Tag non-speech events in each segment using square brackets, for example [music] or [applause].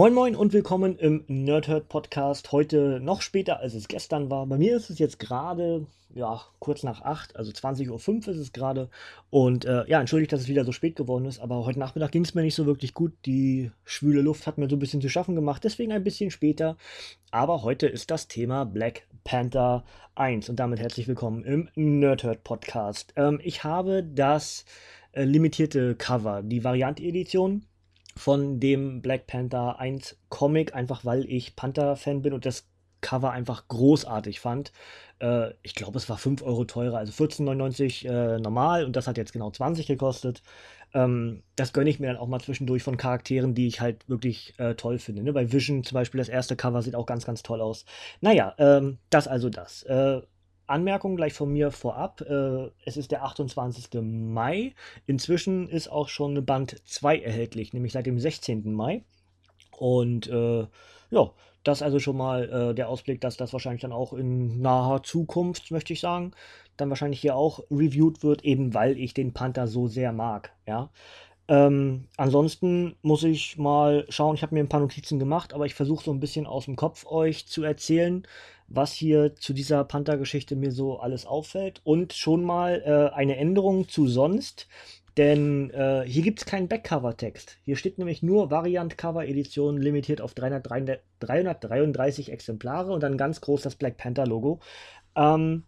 Moin Moin und willkommen im Nerdhurt Podcast. Heute noch später, als es gestern war. Bei mir ist es jetzt gerade, ja, kurz nach 8, also 20.05 Uhr ist es gerade. Und äh, ja, entschuldigt, dass es wieder so spät geworden ist, aber heute Nachmittag ging es mir nicht so wirklich gut. Die schwüle Luft hat mir so ein bisschen zu schaffen gemacht, deswegen ein bisschen später. Aber heute ist das Thema Black Panther 1 und damit herzlich willkommen im Nerdhurt Podcast. Ähm, ich habe das äh, limitierte Cover, die Variant-Edition von dem Black Panther 1 Comic, einfach weil ich Panther-Fan bin und das Cover einfach großartig fand. Äh, ich glaube, es war 5 Euro teurer, also 14,99 äh, normal und das hat jetzt genau 20 gekostet. Ähm, das gönne ich mir dann auch mal zwischendurch von Charakteren, die ich halt wirklich äh, toll finde. Ne? Bei Vision zum Beispiel, das erste Cover sieht auch ganz, ganz toll aus. Naja, ähm, das also das. Äh, Anmerkung gleich von mir vorab. Äh, es ist der 28. Mai. Inzwischen ist auch schon Band 2 erhältlich, nämlich seit dem 16. Mai. Und äh, ja, das also schon mal äh, der Ausblick, dass das wahrscheinlich dann auch in naher Zukunft, möchte ich sagen, dann wahrscheinlich hier auch reviewed wird, eben weil ich den Panther so sehr mag. Ja. Ähm, ansonsten muss ich mal schauen, ich habe mir ein paar Notizen gemacht, aber ich versuche so ein bisschen aus dem Kopf euch zu erzählen, was hier zu dieser Panther-Geschichte mir so alles auffällt. Und schon mal äh, eine Änderung zu sonst, denn äh, hier gibt es keinen Backcover-Text. Hier steht nämlich nur Variant-Cover-Edition limitiert auf 333, 333 Exemplare und dann ganz groß das Black Panther-Logo. Ähm,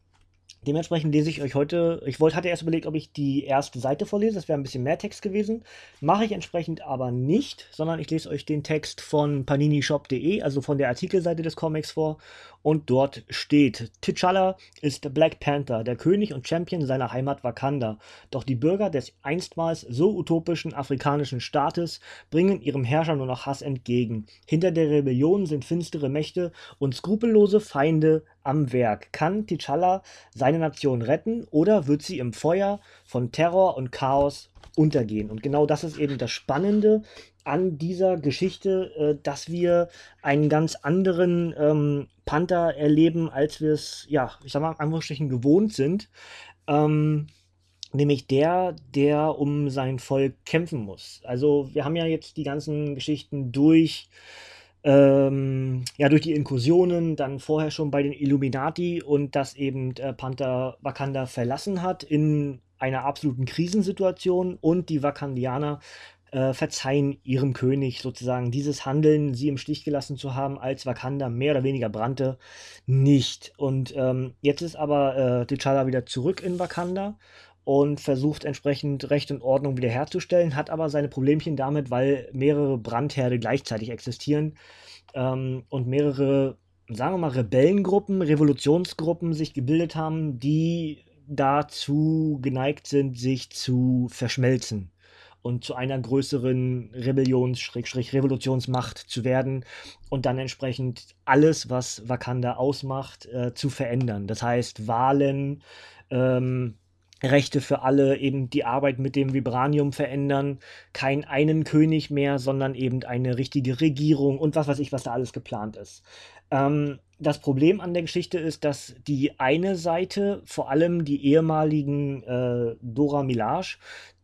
Dementsprechend lese ich euch heute, ich wollte, hatte erst überlegt, ob ich die erste Seite vorlese, das wäre ein bisschen mehr Text gewesen. Mache ich entsprechend aber nicht, sondern ich lese euch den Text von paninishop.de, also von der Artikelseite des Comics vor. Und dort steht, T'Challa ist Black Panther, der König und Champion seiner Heimat Wakanda. Doch die Bürger des einstmals so utopischen afrikanischen Staates bringen ihrem Herrscher nur noch Hass entgegen. Hinter der Rebellion sind finstere Mächte und skrupellose Feinde am Werk. Kann T'Challa seine Nation retten oder wird sie im Feuer von Terror und Chaos untergehen? Und genau das ist eben das Spannende an dieser Geschichte, äh, dass wir einen ganz anderen ähm, Panther erleben, als wir es, ja, ich sag mal, Anführungsstrichen gewohnt sind. Ähm, nämlich der, der um sein Volk kämpfen muss. Also wir haben ja jetzt die ganzen Geschichten durch ähm, ja, durch die Inkursionen, dann vorher schon bei den Illuminati und dass eben äh, Panther Wakanda verlassen hat in einer absoluten Krisensituation und die Wakandianer äh, verzeihen ihrem König sozusagen dieses Handeln, sie im Stich gelassen zu haben, als Wakanda mehr oder weniger brannte, nicht. Und ähm, jetzt ist aber äh, T'Challa wieder zurück in Wakanda und versucht entsprechend Recht und Ordnung wiederherzustellen, hat aber seine Problemchen damit, weil mehrere Brandherde gleichzeitig existieren ähm, und mehrere, sagen wir mal, Rebellengruppen, Revolutionsgruppen sich gebildet haben, die dazu geneigt sind, sich zu verschmelzen und zu einer größeren Rebellions-Revolutionsmacht zu werden und dann entsprechend alles, was Wakanda ausmacht, äh, zu verändern. Das heißt, Wahlen, ähm, Rechte für alle, eben die Arbeit mit dem Vibranium verändern, kein einen König mehr, sondern eben eine richtige Regierung und was weiß ich, was da alles geplant ist. Ähm, das Problem an der Geschichte ist, dass die eine Seite, vor allem die ehemaligen äh, Dora Milaje,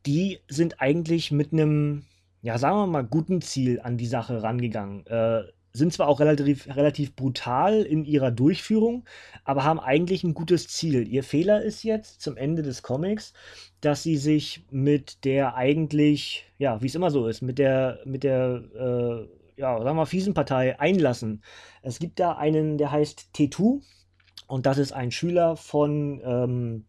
die sind eigentlich mit einem, ja, sagen wir mal, guten Ziel an die Sache rangegangen. Äh, sind zwar auch relativ, relativ brutal in ihrer Durchführung, aber haben eigentlich ein gutes Ziel. Ihr Fehler ist jetzt zum Ende des Comics, dass sie sich mit der eigentlich, ja, wie es immer so ist, mit der, mit der, äh, ja, sagen wir fiesen Partei einlassen. Es gibt da einen, der heißt T2 und das ist ein Schüler von, ähm,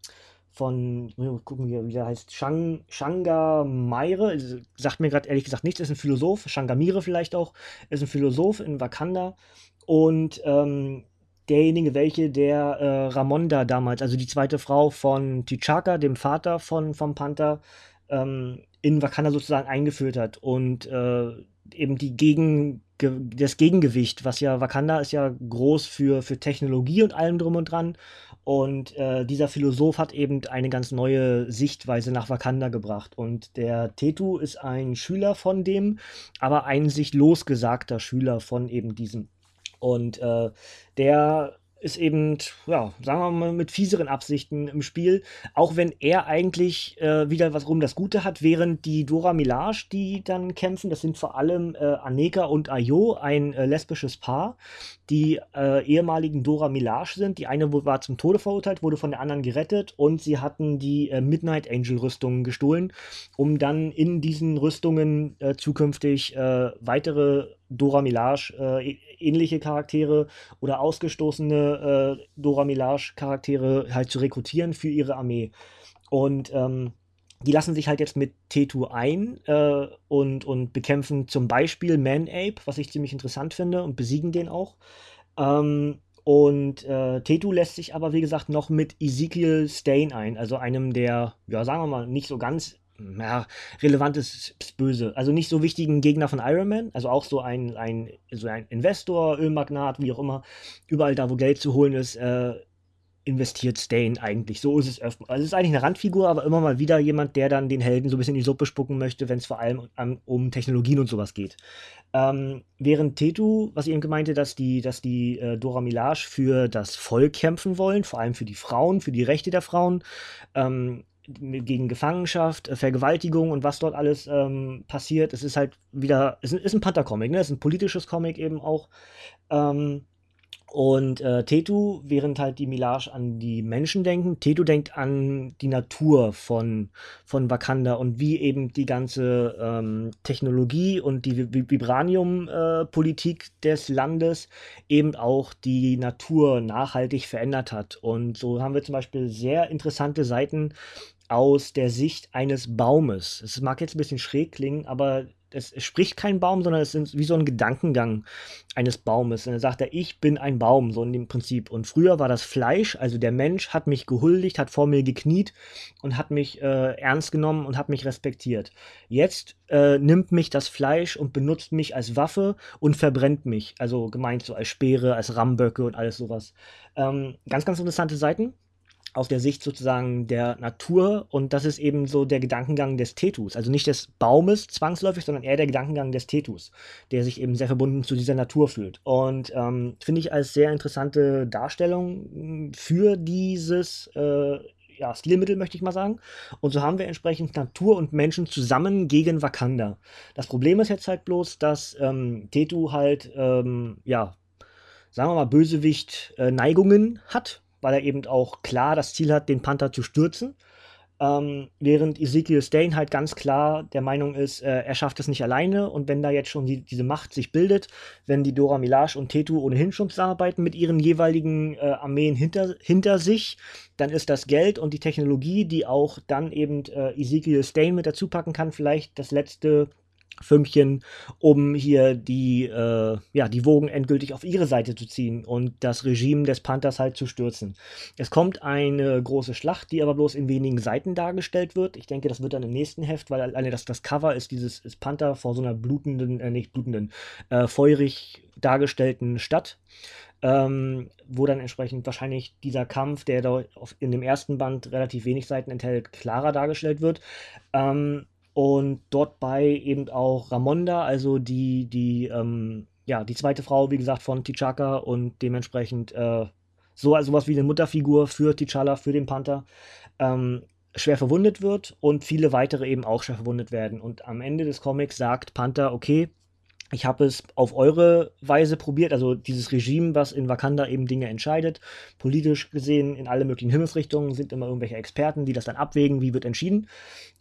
von, gucken wir, wie der heißt, Shang, Shanga Meire, sagt mir gerade ehrlich gesagt nichts, ist ein Philosoph, Shangamire vielleicht auch, ist ein Philosoph in Wakanda. Und ähm, derjenige, welche der äh, Ramonda damals, also die zweite Frau von T'Chaka, dem Vater von, vom Panther, ähm, in Wakanda sozusagen eingeführt hat. Und äh, eben die Gegen, das Gegengewicht, was ja Wakanda ist ja groß für, für Technologie und allem drum und dran und äh, dieser Philosoph hat eben eine ganz neue Sichtweise nach Wakanda gebracht. Und der Tetu ist ein Schüler von dem, aber ein sich losgesagter Schüler von eben diesem. Und äh, der ist eben, ja, sagen wir mal, mit fieseren Absichten im Spiel, auch wenn er eigentlich äh, wieder was rum das Gute hat, während die Dora Milaje, die dann kämpfen, das sind vor allem äh, Aneka und Ayo, ein äh, lesbisches Paar, die äh, ehemaligen Dora Milaje sind. Die eine war zum Tode verurteilt, wurde von der anderen gerettet und sie hatten die äh, Midnight Angel Rüstungen gestohlen, um dann in diesen Rüstungen äh, zukünftig weitere Dora Milaje äh, ähnliche Charaktere oder ausgestoßene äh, Dora Milaje Charaktere halt zu rekrutieren für ihre Armee. Und ähm, die lassen sich halt jetzt mit Tetu ein äh, und, und bekämpfen zum Beispiel Man-Ape, was ich ziemlich interessant finde, und besiegen den auch. Ähm, und äh, Tetu lässt sich aber, wie gesagt, noch mit Ezekiel Stain ein, also einem der, ja, sagen wir mal, nicht so ganz ja, relevant ist, böse. Also nicht so wichtigen Gegner von Iron Man, also auch so ein, ein, so ein Investor, Ölmagnat, wie auch immer, überall da, wo Geld zu holen ist, äh, investiert Stain eigentlich. So ist es öfter. Also es ist eigentlich eine Randfigur, aber immer mal wieder jemand, der dann den Helden so ein bisschen in die Suppe spucken möchte, wenn es vor allem um, um, Technologien und sowas geht. Ähm, während Tetu, was ich eben gemeinte, dass die, dass die äh, Dora Milaje für das Volk kämpfen wollen, vor allem für die Frauen, für die Rechte der Frauen, ähm, gegen Gefangenschaft, äh, Vergewaltigung und was dort alles ähm, passiert. Es ist halt wieder, es ist ein Panther-Comic, ne? Es ist ein politisches Comic eben auch. Ähm, und äh, Tetu, während halt die Milage an die Menschen denken, Tetu denkt an die Natur von, von Wakanda und wie eben die ganze ähm, Technologie und die Vibranium-Politik äh, des Landes eben auch die Natur nachhaltig verändert hat. Und so haben wir zum Beispiel sehr interessante Seiten aus der Sicht eines Baumes. Es mag jetzt ein bisschen schräg klingen, aber es spricht kein Baum, sondern es ist wie so ein Gedankengang eines Baumes. Und dann sagt er, ich bin ein Baum, so in dem Prinzip. Und früher war das Fleisch, also der Mensch hat mich gehuldigt, hat vor mir gekniet und hat mich äh, ernst genommen und hat mich respektiert. Jetzt äh, nimmt mich das Fleisch und benutzt mich als Waffe und verbrennt mich. Also gemeint so als Speere, als Ramböcke und alles sowas. Ähm, ganz, ganz interessante Seiten aus der Sicht sozusagen der Natur und das ist eben so der Gedankengang des Tetus, also nicht des Baumes zwangsläufig, sondern eher der Gedankengang des Tetus, der sich eben sehr verbunden zu dieser Natur fühlt. Und ähm, finde ich als sehr interessante Darstellung hm, für dieses äh, ja, Stilmittel, möchte ich mal sagen. Und so haben wir entsprechend Natur und Menschen zusammen gegen Wakanda. Das Problem ist jetzt halt bloß, dass ähm, Tetu halt, ähm, ja, sagen wir mal, Bösewicht-Neigungen äh, hat weil er eben auch klar das Ziel hat, den Panther zu stürzen. Ähm, während Ezekiel Stain halt ganz klar der Meinung ist, äh, er schafft es nicht alleine und wenn da jetzt schon die, diese Macht sich bildet, wenn die Dora Milaje und Tetu ohnehin schon zusammenarbeiten mit ihren jeweiligen äh, Armeen hinter, hinter sich, dann ist das Geld und die Technologie, die auch dann eben äh, Ezekiel Stain mit dazu packen kann, vielleicht das letzte Fünkchen, um hier die, äh, ja, die Wogen endgültig auf ihre Seite zu ziehen und das Regime des Panthers halt zu stürzen. Es kommt eine große Schlacht, die aber bloß in wenigen Seiten dargestellt wird. Ich denke, das wird dann im nächsten Heft, weil alleine das, das Cover ist dieses ist Panther vor so einer blutenden, äh, nicht blutenden, äh, feurig dargestellten Stadt. Ähm, wo dann entsprechend wahrscheinlich dieser Kampf, der da in dem ersten Band relativ wenig Seiten enthält, klarer dargestellt wird. Ähm, und dort bei eben auch Ramonda, also die, die, ähm, ja, die zweite Frau, wie gesagt, von T'Chaka und dementsprechend äh, so also sowas wie eine Mutterfigur für T'Challa, für den Panther, ähm, schwer verwundet wird und viele weitere eben auch schwer verwundet werden. Und am Ende des Comics sagt Panther, okay, ich habe es auf eure Weise probiert, also dieses Regime, was in Wakanda eben Dinge entscheidet, politisch gesehen in alle möglichen Himmelsrichtungen sind immer irgendwelche Experten, die das dann abwägen, wie wird entschieden.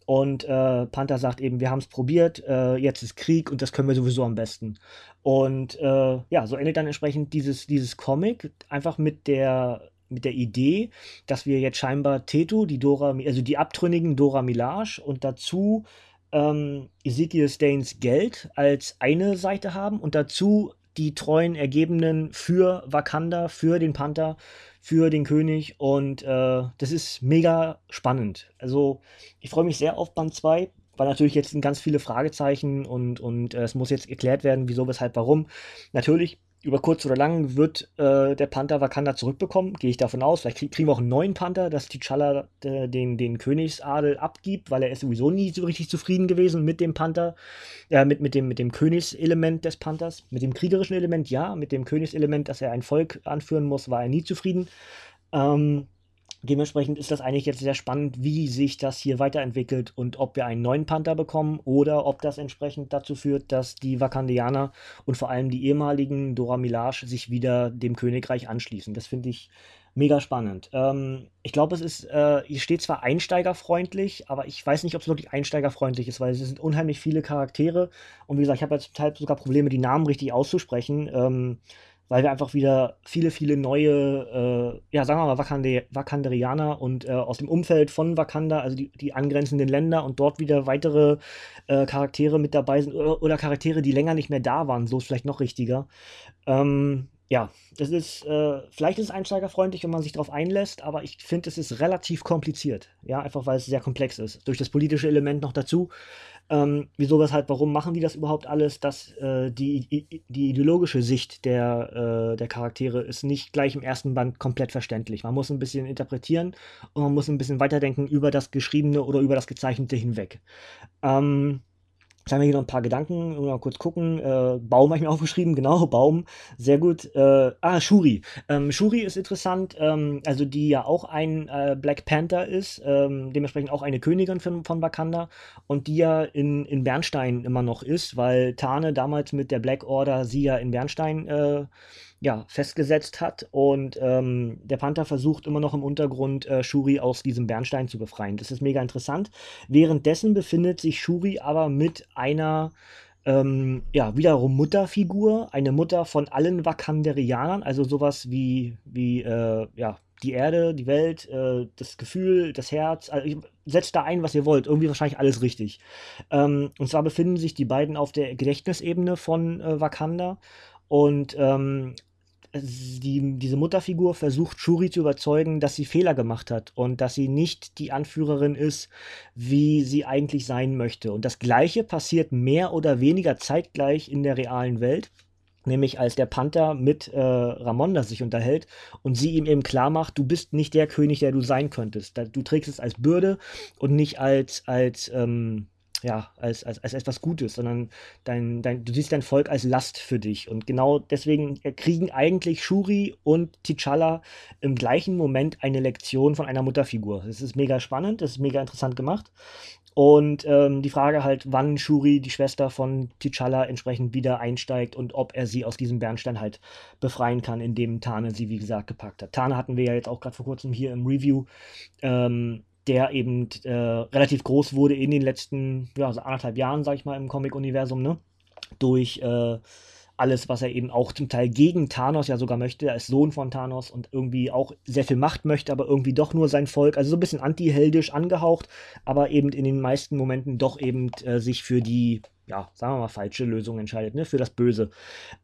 Und äh, Panther sagt eben, wir haben es probiert, äh, jetzt ist Krieg und das können wir sowieso am besten. Und äh, ja, so endet dann entsprechend dieses, dieses Comic einfach mit der mit der Idee, dass wir jetzt scheinbar Tetu, die Dora, also die abtrünnigen Dora Milaje und dazu ähm, Ezekiel Stains Geld als eine Seite haben und dazu die treuen Ergebenen für Wakanda, für den Panther, für den König und äh, das ist mega spannend. Also ich freue mich sehr auf Band 2, weil natürlich jetzt sind ganz viele Fragezeichen und, und äh, es muss jetzt erklärt werden, wieso, weshalb, warum. Natürlich über kurz oder lang wird äh, der Panther Wakanda zurückbekommen, gehe ich davon aus. Vielleicht krieg, kriegen wir auch einen neuen Panther, dass T'Challa äh, den, den Königsadel abgibt, weil er ist sowieso nie so richtig zufrieden gewesen mit dem Panther, äh, mit, mit, dem, mit dem Königselement des Panthers. Mit dem kriegerischen Element ja, mit dem Königselement, dass er ein Volk anführen muss, war er nie zufrieden. Ähm, Dementsprechend ist das eigentlich jetzt sehr spannend, wie sich das hier weiterentwickelt und ob wir einen neuen Panther bekommen oder ob das entsprechend dazu führt, dass die Wakandianer und vor allem die ehemaligen Dora Milaje sich wieder dem Königreich anschließen. Das finde ich mega spannend. Ähm, ich glaube, es ist, äh, hier steht zwar einsteigerfreundlich, aber ich weiß nicht, ob es wirklich einsteigerfreundlich ist, weil es sind unheimlich viele Charaktere und wie gesagt, ich habe ja zum Teil sogar Probleme, die Namen richtig auszusprechen. Ähm, weil wir einfach wieder viele, viele neue, äh, ja, sagen wir mal, Wakande Wakanderianer und äh, aus dem Umfeld von Wakanda, also die, die angrenzenden Länder und dort wieder weitere äh, Charaktere mit dabei sind oder, oder, Charaktere, die länger nicht mehr da waren, so ist vielleicht noch richtiger. Ähm, ja, das ist, äh, vielleicht ist es einsteigerfreundlich, wenn man sich darauf einlässt, aber ich finde, es ist relativ kompliziert. Ja, einfach weil es sehr komplex ist. Durch das politische Element noch dazu. Ähm, wieso, weshalb, warum machen die das überhaupt alles? Dass äh, die, die ideologische Sicht der, äh, der Charaktere ist nicht gleich im ersten Band komplett verständlich. Man muss ein bisschen interpretieren und man muss ein bisschen weiterdenken über das Geschriebene oder über das Gezeichnete hinweg. Ähm, haben wir hier noch ein paar Gedanken, mal kurz gucken. Äh, Baum habe ich mir [laughs] aufgeschrieben, genau, Baum, sehr gut. Äh, ah, Shuri. Ähm, Shuri ist interessant, ähm, also die ja auch ein äh, Black Panther ist, ähm, dementsprechend auch eine Königin von, von Wakanda und die ja in, in Bernstein immer noch ist, weil Tane damals mit der Black Order sie ja in Bernstein äh, ja, festgesetzt hat. Und ähm, der Panther versucht immer noch im Untergrund äh, Shuri aus diesem Bernstein zu befreien. Das ist mega interessant. Währenddessen befindet sich Shuri aber mit einer ähm, ja, wiederum Mutterfigur, eine Mutter von allen Wakanderianern, also sowas wie, wie äh, ja, die Erde, die Welt, äh, das Gefühl, das Herz. Also setzt da ein, was ihr wollt. Irgendwie wahrscheinlich alles richtig. Ähm, und zwar befinden sich die beiden auf der Gedächtnisebene von äh, Wakanda. Und ähm, die, diese Mutterfigur versucht Shuri zu überzeugen, dass sie Fehler gemacht hat und dass sie nicht die Anführerin ist, wie sie eigentlich sein möchte. Und das Gleiche passiert mehr oder weniger zeitgleich in der realen Welt. Nämlich als der Panther mit äh, Ramonda sich unterhält und sie ihm eben klar macht, du bist nicht der König, der du sein könntest. Du trägst es als Bürde und nicht als, als ähm, ja, als, als, als etwas Gutes, sondern dein, dein, du siehst dein Volk als Last für dich. Und genau deswegen kriegen eigentlich Shuri und T'Challa im gleichen Moment eine Lektion von einer Mutterfigur. Das ist mega spannend, das ist mega interessant gemacht. Und ähm, die Frage halt, wann Shuri, die Schwester von T'Challa, entsprechend wieder einsteigt und ob er sie aus diesem Bernstein halt befreien kann, indem Tane sie, wie gesagt, gepackt hat. Tane hatten wir ja jetzt auch gerade vor kurzem hier im Review. Ähm, der eben äh, relativ groß wurde in den letzten, ja, so anderthalb Jahren, sag ich mal, im Comic-Universum, ne? Durch äh, alles, was er eben auch zum Teil gegen Thanos ja sogar möchte. Ist Sohn von Thanos und irgendwie auch sehr viel Macht möchte, aber irgendwie doch nur sein Volk. Also so ein bisschen anti-heldisch angehaucht, aber eben in den meisten Momenten doch eben äh, sich für die ja, sagen wir mal, falsche Lösung entscheidet, ne, für das Böse.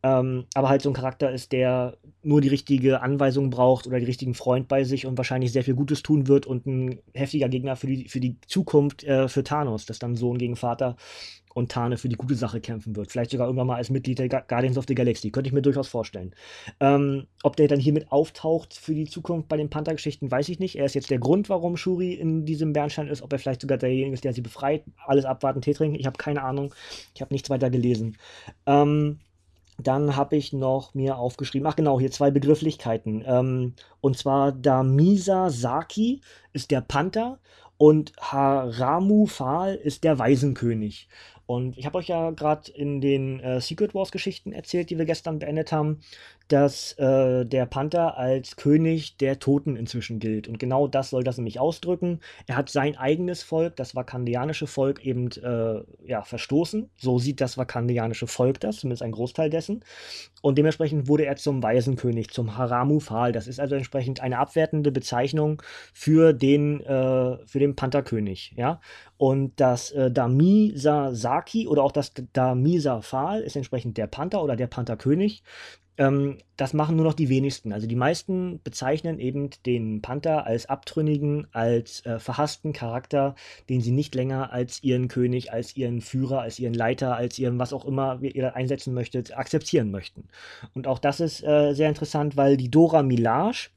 Ähm, aber halt so ein Charakter ist, der nur die richtige Anweisung braucht oder die richtigen Freund bei sich und wahrscheinlich sehr viel Gutes tun wird und ein heftiger Gegner für die, für die Zukunft äh, für Thanos, das dann Sohn gegen Vater und Tane für die gute Sache kämpfen wird. Vielleicht sogar irgendwann mal als Mitglied der Guardians of the Galaxy. Könnte ich mir durchaus vorstellen. Ähm, ob der dann hiermit auftaucht für die Zukunft bei den Panther-Geschichten, weiß ich nicht. Er ist jetzt der Grund, warum Shuri in diesem Bernstein ist. Ob er vielleicht sogar derjenige ist, der sie befreit. Alles abwarten, Tee trinken. Ich habe keine Ahnung. Ich habe nichts weiter gelesen. Ähm, dann habe ich noch mir aufgeschrieben, ach genau, hier zwei Begrifflichkeiten. Ähm, und zwar Damisa Saki ist der Panther und Haramu Fal ist der Waisenkönig. Und ich habe euch ja gerade in den äh, Secret Wars Geschichten erzählt, die wir gestern beendet haben, dass äh, der Panther als König der Toten inzwischen gilt. Und genau das soll das nämlich ausdrücken. Er hat sein eigenes Volk, das vakandianische Volk, eben äh, ja, verstoßen. So sieht das vakandianische Volk das, zumindest ein Großteil dessen. Und dementsprechend wurde er zum Waisenkönig, zum Haramu-Fal. Das ist also entsprechend eine abwertende Bezeichnung für den, äh, für den Pantherkönig. Ja? Und das äh, Damisa Saki oder auch das Damisa Pfahl ist entsprechend der Panther oder der Pantherkönig. Ähm, das machen nur noch die wenigsten. Also die meisten bezeichnen eben den Panther als abtrünnigen, als äh, verhassten Charakter, den sie nicht länger als ihren König, als ihren Führer, als ihren Leiter, als ihren was auch immer ihr einsetzen möchtet, akzeptieren möchten. Und auch das ist äh, sehr interessant, weil die Dora Milaje,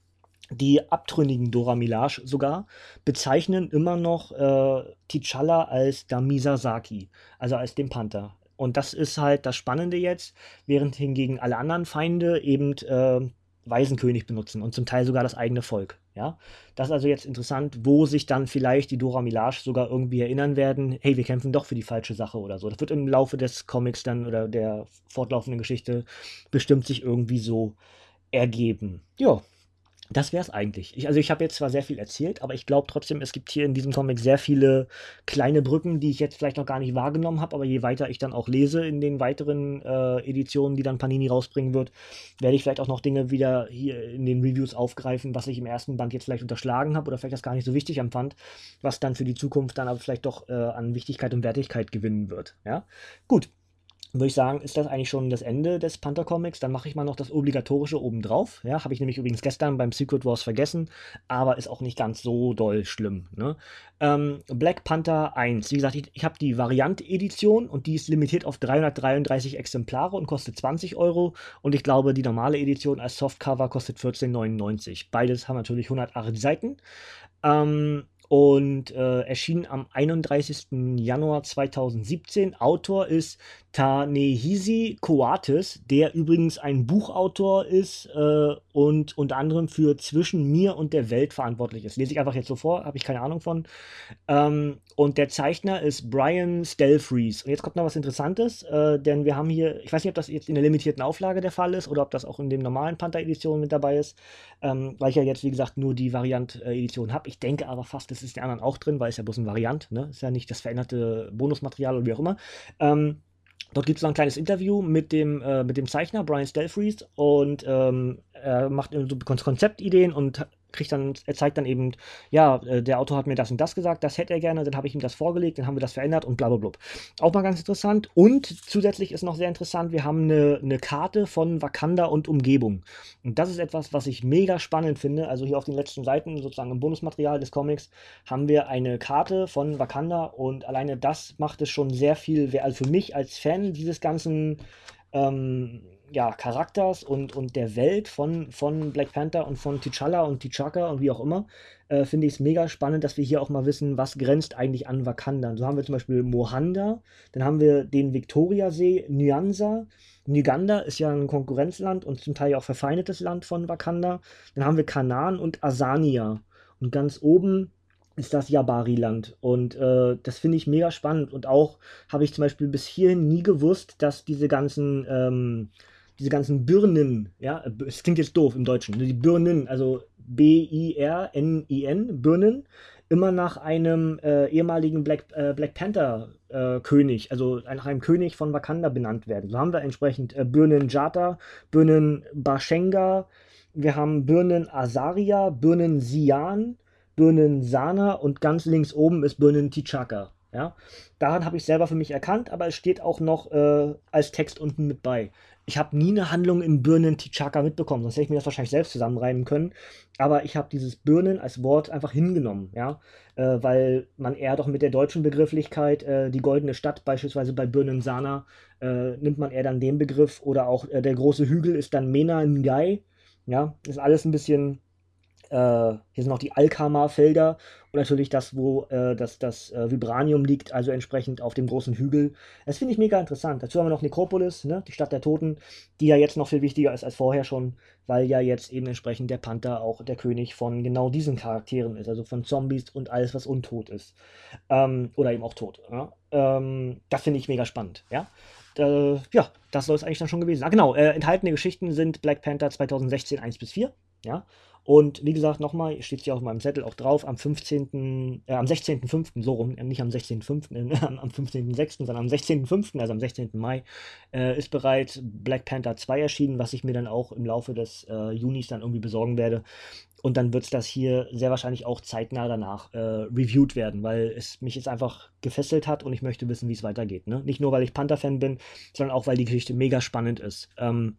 die abtrünnigen Dora Milaje sogar, bezeichnen immer noch äh, T'Challa als Damisa Saki, also als den Panther. Und das ist halt das Spannende jetzt, während hingegen alle anderen Feinde eben äh, Waisenkönig benutzen und zum Teil sogar das eigene Volk. Ja, das ist also jetzt interessant, wo sich dann vielleicht die Dora Milaje sogar irgendwie erinnern werden, hey, wir kämpfen doch für die falsche Sache oder so. Das wird im Laufe des Comics dann oder der fortlaufenden Geschichte bestimmt sich irgendwie so ergeben. Ja, das wäre es eigentlich. Ich, also ich habe jetzt zwar sehr viel erzählt, aber ich glaube trotzdem, es gibt hier in diesem Comic sehr viele kleine Brücken, die ich jetzt vielleicht noch gar nicht wahrgenommen habe, aber je weiter ich dann auch lese in den weiteren äh, Editionen, die dann Panini rausbringen wird, werde ich vielleicht auch noch Dinge wieder hier in den Reviews aufgreifen, was ich im ersten Band jetzt vielleicht unterschlagen habe oder vielleicht das gar nicht so wichtig empfand, was dann für die Zukunft dann aber vielleicht doch äh, an Wichtigkeit und Wertigkeit gewinnen wird. Ja, gut würde ich sagen, ist das eigentlich schon das Ende des Panther Comics. Dann mache ich mal noch das obligatorische obendrauf. Ja, habe ich nämlich übrigens gestern beim Secret Wars vergessen, aber ist auch nicht ganz so doll schlimm. Ne? Ähm, Black Panther 1. Wie gesagt, ich, ich habe die Variant-Edition und die ist limitiert auf 333 Exemplare und kostet 20 Euro. Und ich glaube, die normale Edition als Softcover kostet 14,99. Beides haben natürlich 108 Seiten. Ähm, und äh, erschien am 31. Januar 2017. Autor ist Tanehisi Coates, der übrigens ein Buchautor ist äh, und unter anderem für Zwischen mir und der Welt verantwortlich ist. Lese ich einfach jetzt so vor, habe ich keine Ahnung von. Ähm, und der Zeichner ist Brian Stelfreeze. Und jetzt kommt noch was Interessantes, äh, denn wir haben hier, ich weiß nicht, ob das jetzt in der limitierten Auflage der Fall ist oder ob das auch in den normalen Panther-Editionen mit dabei ist, ähm, weil ich ja jetzt, wie gesagt, nur die Variant-Edition habe. Ich denke aber fast, es ist der anderen auch drin, weil es ja bloß ein Variant, ne? Ist ja nicht das veränderte Bonusmaterial oder wie auch immer. Ähm, Dort gibt es noch ein kleines Interview mit dem, äh, mit dem Zeichner Brian Stelfreeze und ähm, er macht so Konzeptideen und kriegt dann, er zeigt dann eben, ja, äh, der Autor hat mir das und das gesagt, das hätte er gerne, dann habe ich ihm das vorgelegt, dann haben wir das verändert und bla bla bla. Auch mal ganz interessant. Und zusätzlich ist noch sehr interessant, wir haben eine, eine Karte von Wakanda und Umgebung. Und das ist etwas, was ich mega spannend finde. Also hier auf den letzten Seiten, sozusagen im Bonusmaterial des Comics, haben wir eine Karte von Wakanda und alleine das macht es schon sehr viel, also für mich als Fan dieses ganzen ähm, ja, Charakters und, und der Welt von, von Black Panther und von T'Challa und T'Chaka und wie auch immer, äh, finde ich es mega spannend, dass wir hier auch mal wissen, was grenzt eigentlich an Wakanda. So haben wir zum Beispiel Mohanda, dann haben wir den Victoriasee, Nyanza, Nuganda ist ja ein Konkurrenzland und zum Teil auch verfeindetes Land von Wakanda. Dann haben wir Kanaan und Asania. Und ganz oben ist das Jabari-Land. Und äh, das finde ich mega spannend. Und auch habe ich zum Beispiel bis hierhin nie gewusst, dass diese ganzen ähm, diese ganzen Birnen, ja, es klingt jetzt doof im Deutschen, ne, die Birnen, also B-I-R-N-I-N, Birnen, immer nach einem äh, ehemaligen Black, äh, Black Panther äh, König, also nach einem König von Wakanda benannt werden. So haben wir entsprechend äh, Birnen Jata, Birnen Bashenga, wir haben Birnen Azaria, Birnen Sian, Birnen Sana und ganz links oben ist Birnen T'Chaka. Ja, daran habe ich selber für mich erkannt, aber es steht auch noch äh, als Text unten mit bei. Ich habe nie eine Handlung in Birnen Tichaka mitbekommen, sonst hätte ich mir das wahrscheinlich selbst zusammenreimen können. Aber ich habe dieses Birnen als Wort einfach hingenommen, ja, äh, weil man eher doch mit der deutschen Begrifflichkeit äh, die goldene Stadt beispielsweise bei Birnen Sana äh, nimmt man eher dann den Begriff oder auch äh, der große Hügel ist dann Mena Ngai, ja, ist alles ein bisschen äh, hier sind noch die Alkama-Felder und natürlich das, wo äh, das, das äh, Vibranium liegt, also entsprechend auf dem großen Hügel. Das finde ich mega interessant. Dazu haben wir noch Nekropolis, ne, die Stadt der Toten, die ja jetzt noch viel wichtiger ist als vorher schon, weil ja jetzt eben entsprechend der Panther auch der König von genau diesen Charakteren ist, also von Zombies und alles, was untot ist. Ähm, oder eben auch tot. Ja? Ähm, das finde ich mega spannend, ja. Äh, ja, das soll es eigentlich dann schon gewesen sein. Ah, genau, äh, enthaltene Geschichten sind Black Panther 2016 1 bis 4. Ja. Und wie gesagt, nochmal, steht hier auf meinem Zettel auch drauf, am 15., äh, am 16.05., so rum, nicht am 16.05., äh, [laughs] am 15.06., sondern am 16.05., also am 16. Mai, äh, ist bereits Black Panther 2 erschienen, was ich mir dann auch im Laufe des äh, Junis dann irgendwie besorgen werde. Und dann wird das hier sehr wahrscheinlich auch zeitnah danach äh, reviewed werden, weil es mich jetzt einfach gefesselt hat und ich möchte wissen, wie es weitergeht. Ne? Nicht nur, weil ich Panther-Fan bin, sondern auch, weil die Geschichte mega spannend ist. Ähm,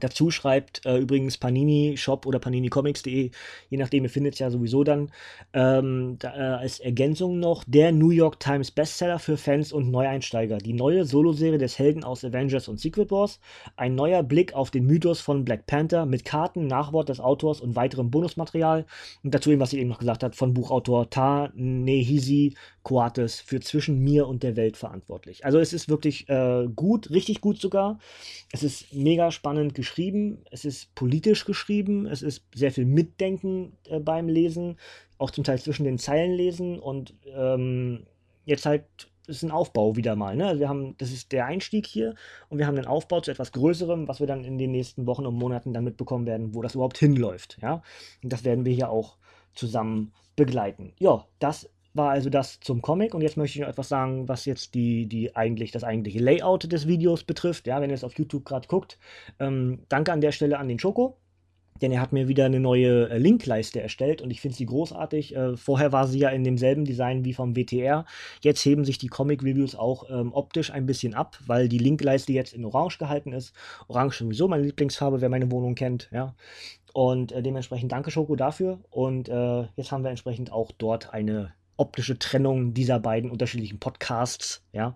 Dazu schreibt äh, übrigens Panini Shop oder paninicomics.de, je nachdem, ihr findet es ja sowieso dann, ähm, da, äh, als Ergänzung noch der New York Times Bestseller für Fans und Neueinsteiger. Die neue Soloserie des Helden aus Avengers und Secret Wars. Ein neuer Blick auf den Mythos von Black Panther mit Karten, Nachwort des Autors und weiterem Bonusmaterial. Und dazu eben, was sie eben noch gesagt hat, von Buchautor Ta Nehisi Coates für zwischen mir und der Welt verantwortlich. Also es ist wirklich äh, gut, richtig gut sogar. Es ist mega spannend geschrieben, es ist politisch geschrieben, es ist sehr viel Mitdenken äh, beim Lesen, auch zum Teil zwischen den Zeilen lesen und ähm, jetzt halt ist ein Aufbau wieder mal. Ne? Also wir haben, das ist der Einstieg hier und wir haben den Aufbau zu etwas Größerem, was wir dann in den nächsten Wochen und Monaten dann mitbekommen werden, wo das überhaupt hinläuft. Ja? Und das werden wir hier auch zusammen begleiten. Ja, das war also das zum Comic und jetzt möchte ich noch etwas sagen, was jetzt die, die eigentlich, das eigentliche Layout des Videos betrifft. Ja, wenn ihr es auf YouTube gerade guckt. Ähm, danke an der Stelle an den Schoko, denn er hat mir wieder eine neue äh, Linkleiste erstellt und ich finde sie großartig. Äh, vorher war sie ja in demselben Design wie vom WTR. Jetzt heben sich die Comic-Reviews auch ähm, optisch ein bisschen ab, weil die Linkleiste jetzt in Orange gehalten ist. Orange sowieso meine Lieblingsfarbe, wer meine Wohnung kennt. Ja. Und äh, dementsprechend danke Schoko dafür. Und äh, jetzt haben wir entsprechend auch dort eine optische Trennung dieser beiden unterschiedlichen Podcasts, ja.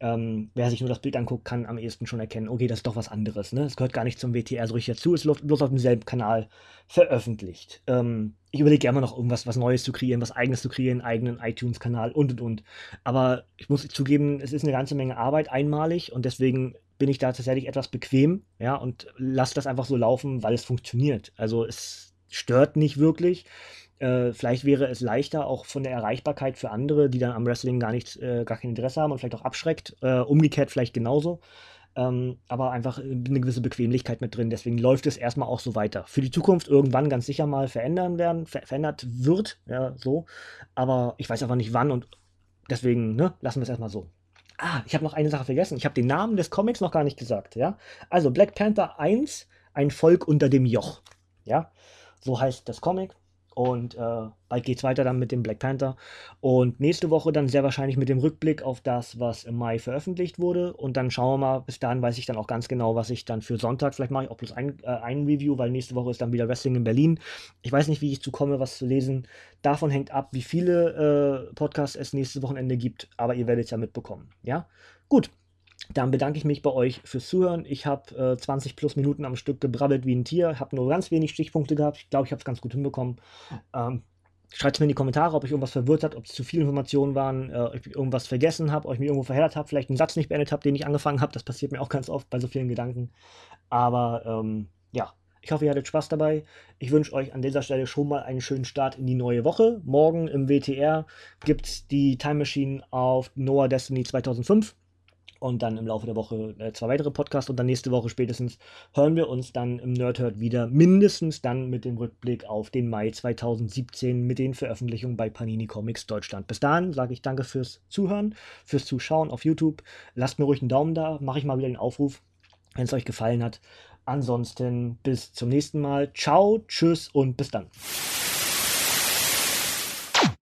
Ähm, wer sich nur das Bild anguckt, kann am ehesten schon erkennen, okay, das ist doch was anderes. Ne? Es gehört gar nicht zum WTR so richtig dazu, es ist bloß auf demselben Kanal veröffentlicht. Ähm, ich überlege immer noch irgendwas was Neues zu kreieren, was Eigenes zu kreieren, einen eigenen iTunes-Kanal und und und. Aber ich muss zugeben, es ist eine ganze Menge Arbeit einmalig und deswegen bin ich da tatsächlich etwas bequem, ja, und lasse das einfach so laufen, weil es funktioniert. Also es stört nicht wirklich. Äh, vielleicht wäre es leichter, auch von der Erreichbarkeit für andere, die dann am Wrestling gar nicht, äh, gar kein Interesse haben und vielleicht auch abschreckt. Äh, umgekehrt vielleicht genauso. Ähm, aber einfach eine gewisse Bequemlichkeit mit drin. Deswegen läuft es erstmal auch so weiter. Für die Zukunft irgendwann ganz sicher mal verändern werden, ver verändert wird, ja, so. Aber ich weiß einfach nicht wann und deswegen, ne, lassen wir es erstmal so. Ah, ich habe noch eine Sache vergessen. Ich habe den Namen des Comics noch gar nicht gesagt, ja. Also Black Panther 1, ein Volk unter dem Joch. Ja, so heißt das Comic. Und äh, bald geht es weiter dann mit dem Black Panther. Und nächste Woche dann sehr wahrscheinlich mit dem Rückblick auf das, was im Mai veröffentlicht wurde. Und dann schauen wir mal, bis dahin weiß ich dann auch ganz genau, was ich dann für Sonntag, vielleicht mache ich auch bloß ein, äh, ein Review, weil nächste Woche ist dann wieder Wrestling in Berlin. Ich weiß nicht, wie ich zu komme, was zu lesen. Davon hängt ab, wie viele äh, Podcasts es nächstes Wochenende gibt. Aber ihr werdet es ja mitbekommen. Ja, gut. Dann bedanke ich mich bei euch fürs Zuhören. Ich habe äh, 20 plus Minuten am Stück gebrabbelt wie ein Tier, habe nur ganz wenig Stichpunkte gehabt. Ich glaube, ich habe es ganz gut hinbekommen. Ähm, Schreibt mir in die Kommentare, ob euch irgendwas verwirrt hat, ob es zu viele Informationen waren, äh, ob ich irgendwas vergessen habe, ob ich mich irgendwo verheddert habe, vielleicht einen Satz nicht beendet habe, den ich angefangen habe. Das passiert mir auch ganz oft bei so vielen Gedanken. Aber ähm, ja, ich hoffe, ihr hattet Spaß dabei. Ich wünsche euch an dieser Stelle schon mal einen schönen Start in die neue Woche. Morgen im WTR gibt es die Time Machine auf Noah Destiny 2005 und dann im Laufe der Woche äh, zwei weitere Podcasts und dann nächste Woche spätestens hören wir uns dann im Nerdhurt wieder, mindestens dann mit dem Rückblick auf den Mai 2017 mit den Veröffentlichungen bei Panini Comics Deutschland. Bis dahin sage ich danke fürs Zuhören, fürs Zuschauen auf YouTube. Lasst mir ruhig einen Daumen da, mache ich mal wieder den Aufruf, wenn es euch gefallen hat. Ansonsten bis zum nächsten Mal. Ciao, tschüss und bis dann.